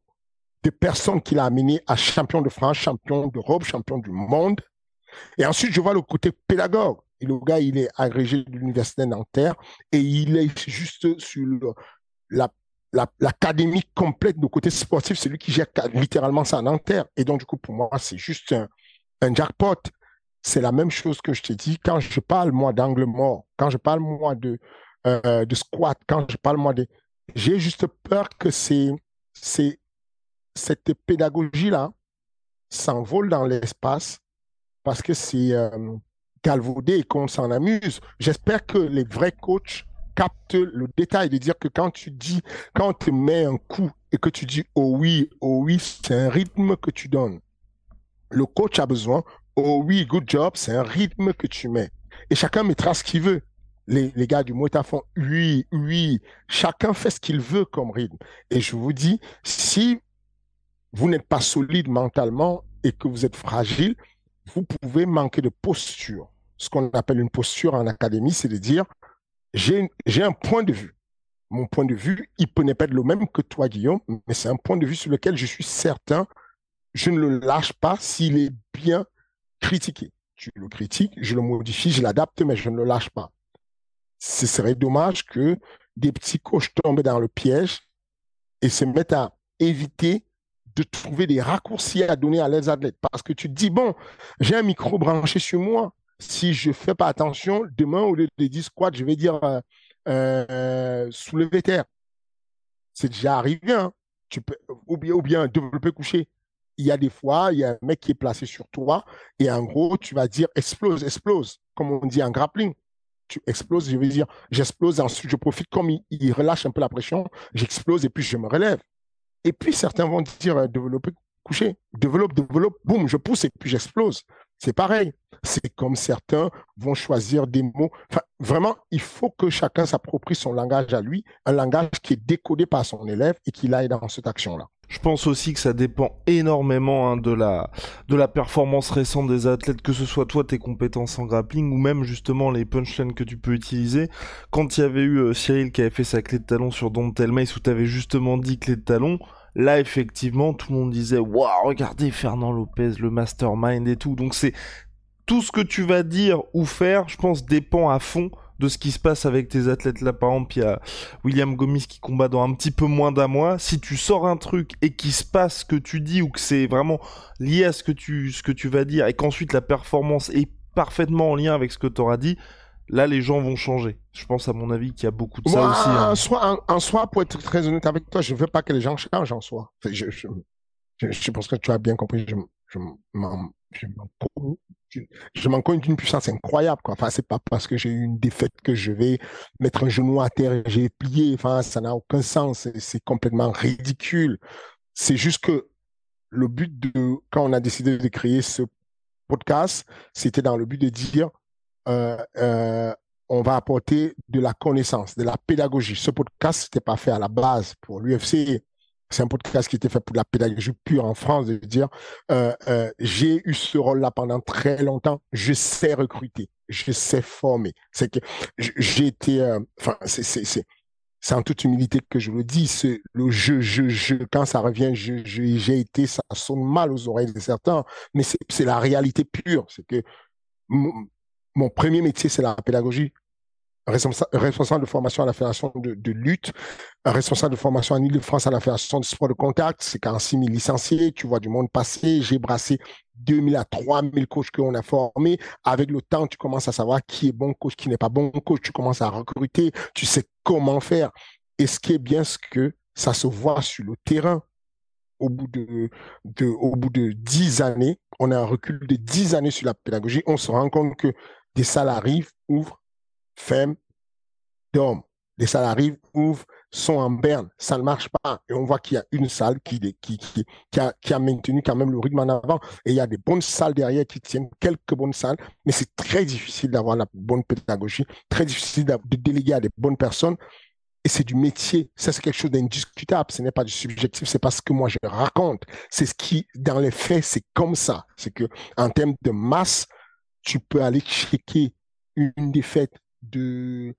des personnes qu'il a amenées à champion de France, champion d'Europe, champion du monde. Et ensuite, je vois le côté pédagogue. Le gars, il est agrégé de l'université Nanterre et il est juste sur la, l'académie complète du côté sportif, c'est lui qui gère littéralement ça à Nanterre. Et donc, du coup, pour moi, c'est juste un, jackpot. c'est la même chose que je t'ai dit. Quand je parle, moi, d'angle mort, quand je parle, moi, de, euh, de squat, quand je parle, moi, de... J'ai juste peur que c'est cette pédagogie-là s'envole dans l'espace parce que c'est euh, galvaudé et qu'on s'en amuse. J'espère que les vrais coachs captent le détail de dire que quand tu dis, quand on te met un coup et que tu dis oh oui, oh oui, c'est un rythme que tu donnes. Le coach a besoin, oh oui, good job, c'est un rythme que tu mets. Et chacun mettra ce qu'il veut. Les, les, gars du Mota font oui, oui. Chacun fait ce qu'il veut comme rythme. Et je vous dis, si vous n'êtes pas solide mentalement et que vous êtes fragile, vous pouvez manquer de posture. Ce qu'on appelle une posture en académie, c'est de dire, j'ai un point de vue. Mon point de vue, il peut pas être le même que toi, Guillaume, mais c'est un point de vue sur lequel je suis certain, je ne le lâche pas s'il est bien critiqué. Tu le critiques, je le modifie, je l'adapte, mais je ne le lâche pas. Ce serait dommage que des petits coachs tombent dans le piège et se mettent à éviter de trouver des raccourcis à donner à leurs athlètes. Parce que tu te dis, bon, j'ai un micro branché sur moi. Si je fais pas attention, demain, au lieu de dire squat, je vais dire euh, euh, soulever terre. C'est déjà arrivé. Hein. Tu peux, ou bien, ou bien développer coucher il y a des fois, il y a un mec qui est placé sur toi et en gros, tu vas dire explose, explose, comme on dit en grappling. Tu exploses, je veux dire, j'explose, ensuite je profite, comme il, relâche un peu la pression, j'explose et puis je me relève. Et puis certains vont dire euh, développer, coucher, développe, développe, boum, je pousse et puis j'explose. C'est pareil. C'est comme certains vont choisir des mots. Vraiment, il faut que chacun s'approprie son langage à lui, un langage qui est décodé par son élève et qu'il aille dans cette action-là. Je pense aussi que ça dépend énormément hein, de la de la performance récente des athlètes, que ce soit toi tes compétences en grappling ou même justement les punchlines que tu peux utiliser. Quand il y avait eu euh, Cyril qui avait fait sa clé de talon sur Don Telmace où tu avais justement dit clé de talon, là effectivement tout le monde disait waouh regardez Fernand Lopez le mastermind et tout. Donc c'est tout ce que tu vas dire ou faire, je pense dépend à fond de ce qui se passe avec tes athlètes là. Par exemple, il y a William Gomis qui combat dans un petit peu moins d'un mois. Si tu sors un truc et qu'il se passe ce que tu dis ou que c'est vraiment lié à ce que tu, ce que tu vas dire et qu'ensuite la performance est parfaitement en lien avec ce que tu auras dit, là les gens vont changer. Je pense à mon avis qu'il y a beaucoup de ça aussi. Hein. En, soi, en, soi, pour être très honnête avec toi, je ne veux pas que les gens changent en soi. Je, je, je, pense que tu as bien compris. Je, je m'en je m'en compte d'une puissance incroyable. Quoi. Enfin, c'est pas parce que j'ai eu une défaite que je vais mettre un genou à terre et j'ai plié. Enfin, ça n'a aucun sens. C'est complètement ridicule. C'est juste que le but de, quand on a décidé de créer ce podcast, c'était dans le but de dire, euh, euh, on va apporter de la connaissance, de la pédagogie. Ce podcast, n'était pas fait à la base pour l'UFC c'est un podcast qui était fait pour la pédagogie pure en France, de dire euh, euh, j'ai eu ce rôle-là pendant très longtemps, je sais recruter, je sais former. C'est que j'ai été, euh, enfin, c'est en toute humilité que je le dis. Le je, je, quand ça revient, je, j'ai été, ça sonne mal aux oreilles de certains, mais c'est la réalité pure. C'est que mon premier métier, c'est la pédagogie responsable de formation à la Fédération de, lutte, responsable de formation en Ile-de-France à la Fédération de sport de contact. C'est 46 000 licenciés. Tu vois du monde passer. J'ai brassé 2000 à 3000 coachs qu'on a formés. Avec le temps, tu commences à savoir qui est bon coach, qui n'est pas bon coach. Tu commences à recruter. Tu sais comment faire. Et ce qui est bien, c'est que ça se voit sur le terrain. Au bout de, de, au bout de 10 années, on a un recul de 10 années sur la pédagogie. On se rend compte que des salariés ouvrent femmes, d'hommes. Les salariés ouvrent, sont en berne, ça ne marche pas. Et on voit qu'il y a une salle qui, a, qui a maintenu quand même le rythme en avant. Et il y a des bonnes salles derrière qui tiennent quelques bonnes salles, mais c'est très difficile d'avoir la bonne pédagogie, très difficile de déléguer à des bonnes personnes. Et c'est du métier. Ça, c'est quelque chose d'indiscutable. Ce n'est pas du subjectif. C'est pas ce que moi je raconte. C'est ce qui, dans les faits, c'est comme ça. C'est que, en termes de masse, tu peux aller checker une défaite de,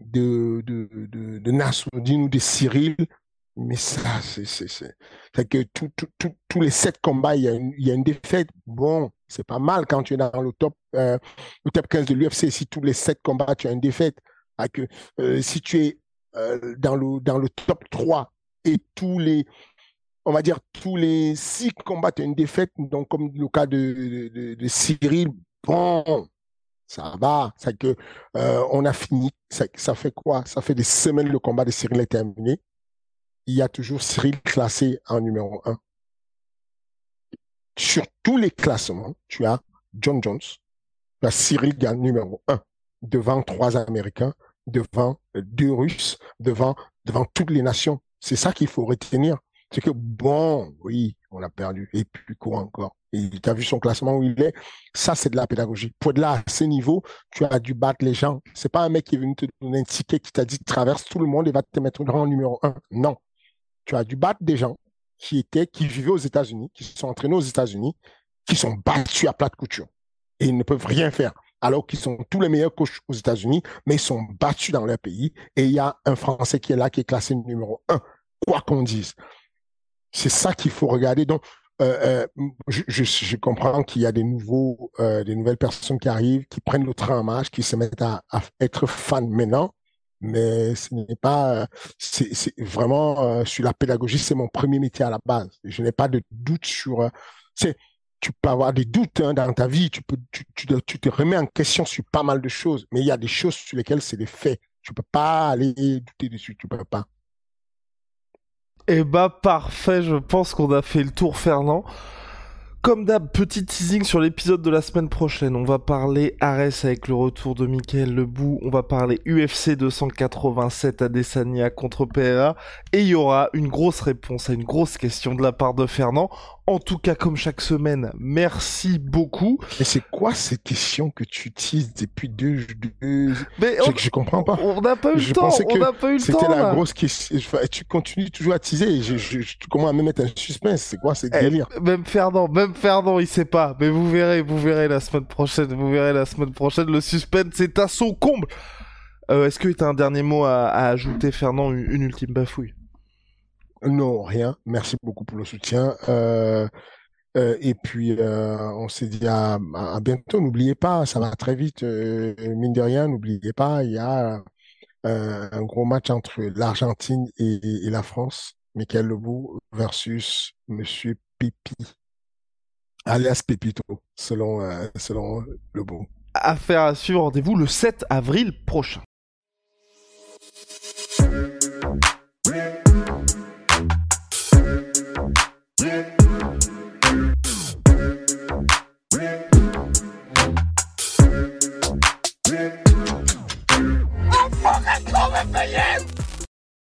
de, de, de, Nassoudine ou de Cyril. Mais ça, c'est, que tous les sept combats, il y, a une, il y a une défaite. Bon, c'est pas mal quand tu es dans le top, euh, le top 15 de l'UFC. Si tous les sept combats, tu as une défaite. Que, euh, si tu es euh, dans, le, dans le top 3 et tous les, on va dire, tous les six combats, tu as une défaite. Donc, comme le cas de, de Cyril, bon, ça va, c'est que euh, on a fini. Ça, fait quoi? Ça fait des semaines le combat de Cyril est terminé. Il y a toujours Cyril classé en numéro un. Sur tous les classements, tu as John Jones, tu as Cyril gagne numéro un devant trois Américains, devant deux Russes, devant devant toutes les nations. C'est ça qu'il faut retenir. C'est que bon, oui, on a perdu et puis quoi encore. Et tu as vu son classement où il est? Ça, c'est de la pédagogie. Pour être là, à ce niveau, tu as dû battre les gens. C'est pas un mec qui est venu te donner un ticket qui t'a dit traverse tout le monde et va te mettre grand numéro un. Non. Tu as dû battre des gens qui étaient, qui vivaient aux États-Unis, qui se sont entraînés aux États-Unis, qui sont battus à plat de couture. Et ils ne peuvent rien faire. Alors qu'ils sont tous les meilleurs coachs aux États-Unis, mais ils sont battus dans leur pays. Et il y a un Français qui est là, qui est classé numéro un, quoi qu'on dise. C'est ça qu'il faut regarder. Donc, euh, euh, je, comprends qu'il y a des nouveaux, euh, des nouvelles personnes qui arrivent, qui prennent le train en marche, qui se mettent à, être fans maintenant, mais ce n'est pas, vraiment sur la pédagogie, c'est mon premier métier à la base. Je n'ai pas de doute sur, tu peux avoir des doutes hein, dans ta vie, tu peux, tu, te remets en question sur pas mal de choses, mais il y a des choses sur lesquelles c'est des faits. Tu peux pas aller douter dessus, tu peux pas. Eh bah parfait, je pense qu'on a fait le tour Fernand. Comme d'hab, petit teasing sur l'épisode de la semaine prochaine. On va parler Ares avec le retour de Michael Lebou. On va parler UFC 287 Adesanya contre PRA. Et il y aura une grosse réponse à une grosse question de la part de Fernand. En tout cas, comme chaque semaine, merci beaucoup. Mais c'est quoi ces questions que tu utilises depuis deux... deux... Mais on... je, je, comprends pas. On n'a pas eu le temps. On n'a pas eu le temps. C'était la grosse question. Tu continues toujours à teaser. Je, je, je commence à me mettre un suspense. C'est quoi ces eh, Même Fernand, même Fernand, il sait pas. Mais vous verrez, vous verrez la semaine prochaine. Vous verrez la semaine prochaine. Le suspense c'est à son comble. Euh, Est-ce que tu as un dernier mot à, à ajouter, Fernand, une, une ultime bafouille non, rien. Merci beaucoup pour le soutien. Euh, euh, et puis, euh, on s'est dit à, bientôt. N'oubliez pas, ça va très vite. mine de rien, n'oubliez pas, il y a un gros match entre l'Argentine et, la France. Michael Lebou versus Monsieur Pipi, alias Pépito, selon, selon Lebou. Affaire à suivre, rendez-vous le 7 avril prochain.